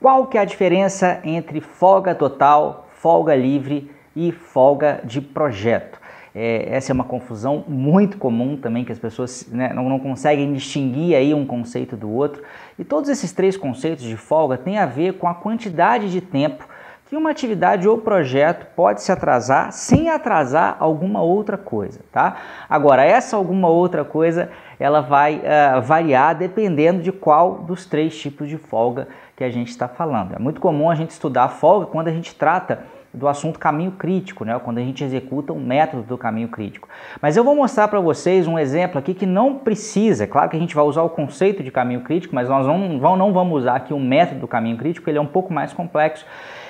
Qual que é a diferença entre folga total, folga livre e folga de projeto? É, essa é uma confusão muito comum também, que as pessoas né, não, não, conseguem distinguir aí um conceito do outro. E todos esses três conceitos de folga têm a ver com a quantidade de tempo que uma atividade ou projeto pode se atrasar sem atrasar alguma outra coisa, tá? Agora, essa alguma outra coisa, ela vai uh, variar dependendo de qual dos três tipos de folga que a gente está falando. É muito comum a gente estudar a folga quando a gente trata do assunto caminho crítico, né? quando a gente executa um método do caminho crítico. Mas eu vou mostrar para vocês um exemplo aqui que não precisa, é claro que a gente vai usar o conceito de caminho crítico, mas nós não, não vamos usar aqui o método do caminho crítico, ele é um pouco mais complexo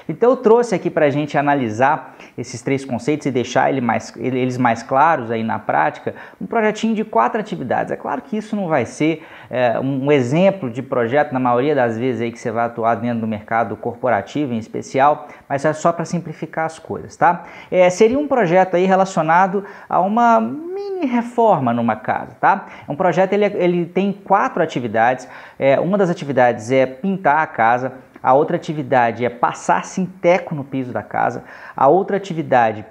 então eu trouxe aqui para a gente analisar esses três conceitos e deixar ele mais, eles mais claros aí na prática, um projetinho de quatro atividades. É claro que isso não vai ser é, um exemplo de projeto na maioria das vezes aí que você vai atuar dentro do mercado corporativo em especial, mas é só para simplificar as coisas, tá? É, seria um projeto aí relacionado a uma mini reforma numa casa, tá? É um projeto ele, ele tem quatro atividades. É, uma das atividades é pintar a casa. A outra atividade é passar sinteco no piso da casa. A outra atividade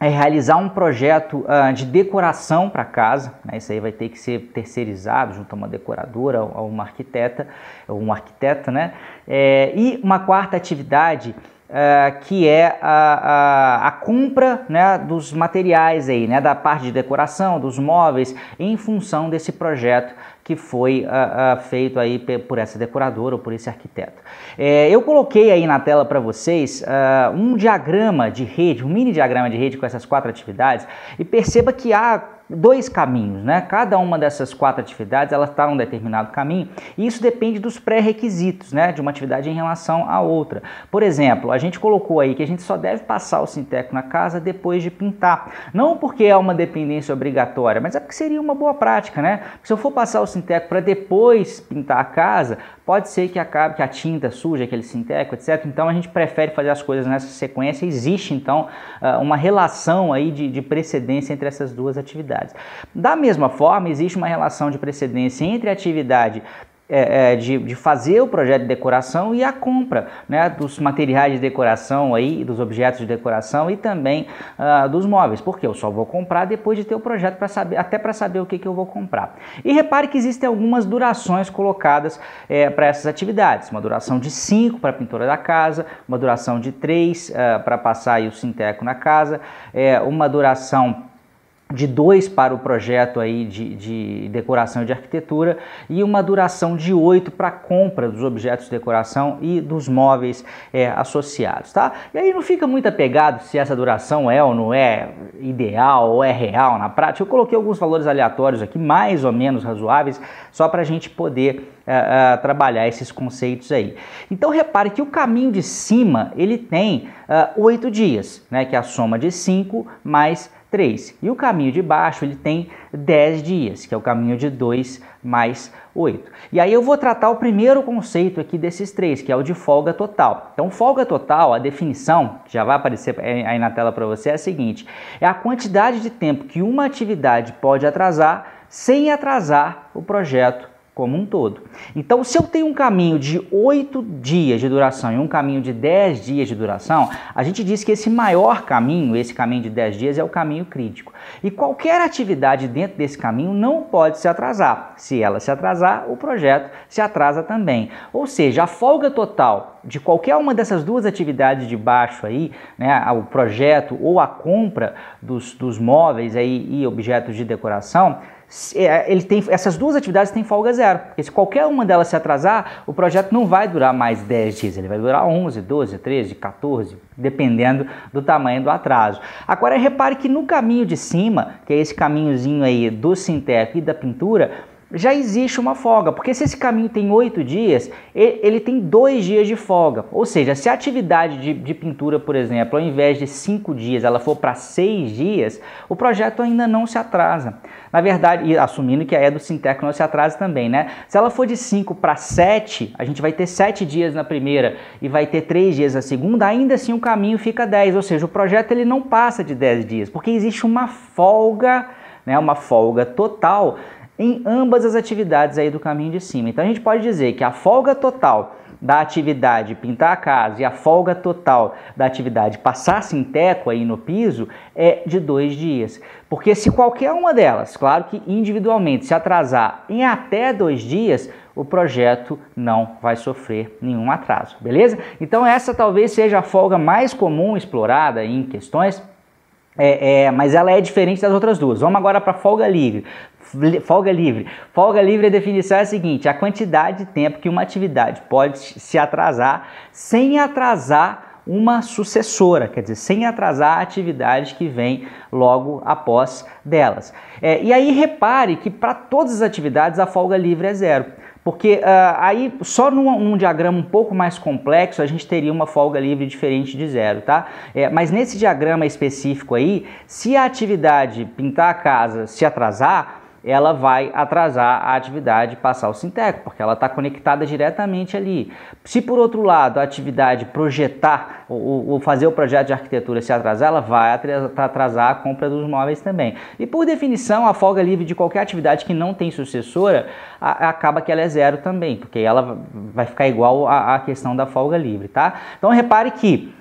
é realizar um projeto uh, de decoração para casa. Né? Isso aí vai ter que ser terceirizado junto a uma decoradora ou uma arquiteta, um arquiteto, né? É, e uma quarta atividade Uh, que é a, a, a, compra né, dos materiais aí, né, da parte de decoração, dos móveis, em função desse projeto que foi uh, uh, feito aí por essa decoradora ou por esse arquiteto. É, eu coloquei aí na tela para vocês um diagrama de rede, um mini diagrama de rede com essas quatro atividades e perceba que há dois caminhos, né? Cada uma dessas quatro atividades ela está num determinado caminho e isso depende dos pré-requisitos, né? De uma atividade em relação à outra. Por exemplo, a gente colocou aí que a gente só deve passar o sinteco na casa depois de pintar, não porque é uma dependência obrigatória, mas é porque seria uma boa prática, né? Se eu for passar o sinteco para depois pintar a casa, pode ser que acabe que a tinta suja, aquele sinteco, etc. Então a gente prefere fazer as coisas nessa sequência. Existe então ah, uma relação aí de, de precedência entre essas duas atividades. Da mesma forma, existe uma relação de precedência entre a atividade é, é, de, de, fazer o projeto de decoração e a compra né, dos materiais de decoração aí, dos objetos de decoração e também uh, dos móveis, porque eu só vou comprar depois de ter o projeto para saber, até para saber o que, que eu vou comprar. E repare que existem algumas durações colocadas é, para essas atividades, uma duração de 5 para a pintura da casa, uma duração de 3 uh, para passar o sinteco na casa, é, uma duração de dois para o projeto aí de, de decoração de arquitetura e uma duração de oito para a compra dos objetos de decoração e dos móveis é, associados, tá? E aí não fica muito apegado se essa duração é ou não é ideal ou é real na prática. Eu coloquei alguns valores aleatórios aqui, mais ou menos razoáveis, só para a gente poder é, é, trabalhar esses conceitos aí. Então repare que o caminho de cima ele tem é, oito dias, né? Que é a soma de cinco mais 3. E o caminho de baixo ele tem 10 dias, que é o caminho de 2 mais 8. E aí eu vou tratar o primeiro conceito aqui desses três, que é o de folga total. Então, folga total, a definição, que já vai aparecer aí na tela para você, é a seguinte: é a quantidade de tempo que uma atividade pode atrasar sem atrasar o projeto como um todo. Então, se eu tenho um caminho de 8 dias de duração e um caminho de 10 dias de duração, a gente diz que esse maior caminho, esse caminho de 10 dias, é o caminho crítico. E qualquer atividade dentro desse caminho não pode se atrasar. Se ela se atrasar, o projeto se atrasa também. Ou seja, a folga total de qualquer uma dessas duas atividades de baixo aí, né, o projeto ou a compra dos, dos móveis aí e objetos de decoração, ele tem, essas duas atividades têm folga zero. Porque se qualquer uma delas se atrasar, o projeto não vai durar mais 10 dias, ele vai durar 11, 12, 13, 14, dependendo do tamanho do atraso. Agora repare que no caminho de cima, que é esse caminhozinho aí do sinteco e da pintura, já existe uma folga, porque se esse caminho tem oito dias, ele tem dois dias de folga. Ou seja, se a atividade de, de pintura, por exemplo, ao invés de cinco dias, ela for para seis dias, o projeto ainda não se atrasa. Na verdade, assumindo que a do Sintec não se atrasa também, né? Se ela for de 5 para 7, a gente vai ter 7 dias na primeira e vai ter 3 dias na segunda, ainda assim o caminho fica 10, ou seja, o projeto ele não passa de 10 dias, porque existe uma folga, né, uma folga total em ambas as atividades aí do caminho de cima. Então a gente pode dizer que a folga total da atividade pintar a casa e a folga total da atividade passar sinteco aí no piso é de dois dias. Porque se qualquer uma delas, claro que individualmente, se atrasar em até dois dias, o projeto não vai sofrer nenhum atraso, beleza? Então essa talvez seja a folga mais comum explorada em questões é, é, mas ela é diferente das outras duas. Vamos agora para folga livre. Folga livre. Folga livre, a definição é a seguinte: a quantidade de tempo que uma atividade pode se atrasar sem atrasar uma sucessora, quer dizer, sem atrasar a atividade que vem logo após delas. É, e aí repare que para todas as atividades a folga livre é zero. Porque uh, aí, só num, num, diagrama um pouco mais complexo, a gente teria uma folga livre diferente de zero, tá? É, mas nesse diagrama específico aí, se a atividade pintar a casa se atrasar, ela vai atrasar a atividade passar o Sinteco, porque ela está conectada diretamente ali. Se por outro lado a atividade projetar ou, fazer o projeto de arquitetura se atrasar, ela vai atrasar a compra dos móveis também. E por definição, a folga livre de qualquer atividade que não tem sucessora acaba que ela é zero também, porque ela vai ficar igual à questão da folga livre, tá? Então repare que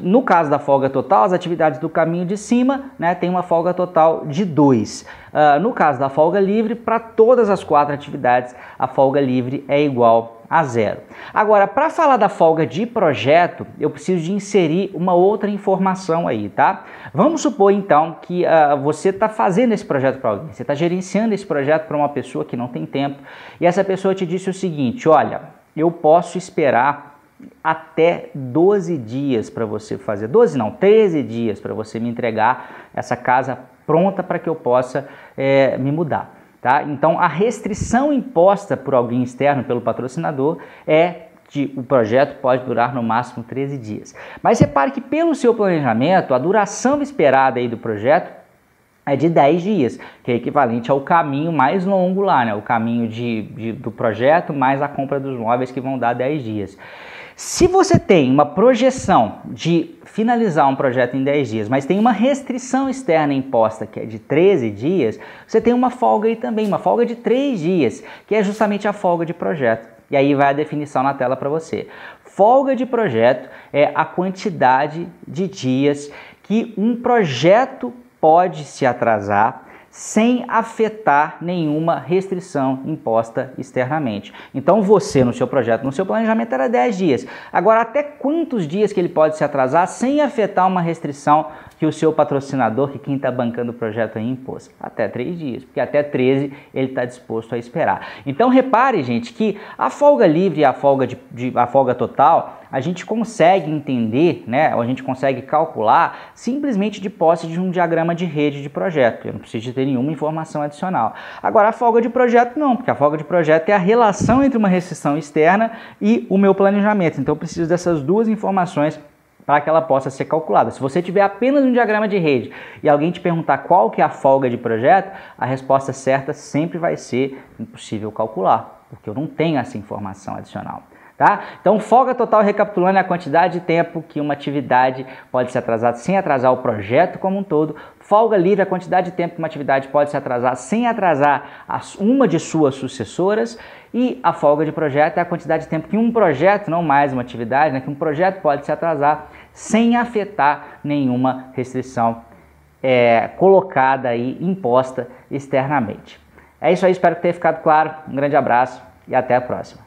no caso da folga total, as atividades do caminho de cima né, tem uma folga total de 2. Uh, no caso da folga livre, para todas as quatro atividades, a folga livre é igual a zero. Agora, para falar da folga de projeto, eu preciso de inserir uma outra informação aí, tá? Vamos supor então que uh, você está fazendo esse projeto para alguém, você está gerenciando esse projeto para uma pessoa que não tem tempo e essa pessoa te disse o seguinte: olha, eu posso esperar até 12 dias para você fazer, 12 não, 13 dias para você me entregar essa casa pronta para que eu possa é, me mudar. Tá? Então a restrição imposta por alguém externo, pelo patrocinador, é que o projeto pode durar no máximo 13 dias. Mas repare que pelo seu planejamento, a duração esperada aí do projeto é de 10 dias, que é equivalente ao caminho mais longo lá, né? o caminho de, de, do projeto mais a compra dos móveis que vão dar 10 dias. Se você tem uma projeção de finalizar um projeto em 10 dias, mas tem uma restrição externa imposta que é de 13 dias, você tem uma folga aí também, uma folga de 3 dias, que é justamente a folga de projeto. E aí vai a definição na tela para você. Folga de projeto é a quantidade de dias que um projeto pode se atrasar sem afetar nenhuma restrição imposta externamente. Então você no seu projeto, no seu planejamento era 10 dias. Agora até quantos dias que ele pode se atrasar sem afetar uma restrição que o seu patrocinador, que quem está bancando o projeto aí impôs? Até 3 dias, porque até 13 ele está disposto a esperar. Então repare, gente, que a folga livre e a folga, de, de, a folga total a gente consegue entender, né, ou a gente consegue calcular simplesmente de posse de um diagrama de rede de projeto. Eu não preciso ter nenhuma informação adicional. Agora, a folga de projeto não, porque a folga de projeto é a relação entre uma restrição externa e o meu planejamento. Então, eu preciso dessas duas informações para que ela possa ser calculada. Se você tiver apenas um diagrama de rede e alguém te perguntar qual que é a folga de projeto, a resposta certa sempre vai ser impossível calcular, porque eu não tenho essa informação adicional. Tá? Então, folga total recapitulando a quantidade de tempo que uma atividade pode se atrasar sem atrasar o projeto como um todo. Folga livre a quantidade de tempo que uma atividade pode se atrasar sem atrasar uma de suas sucessoras. E a folga de projeto é a quantidade de tempo que um projeto, não mais uma atividade, né, que um projeto pode se atrasar sem afetar nenhuma restrição é, colocada e imposta externamente. É isso aí, espero que tenha ficado claro. Um grande abraço e até a próxima.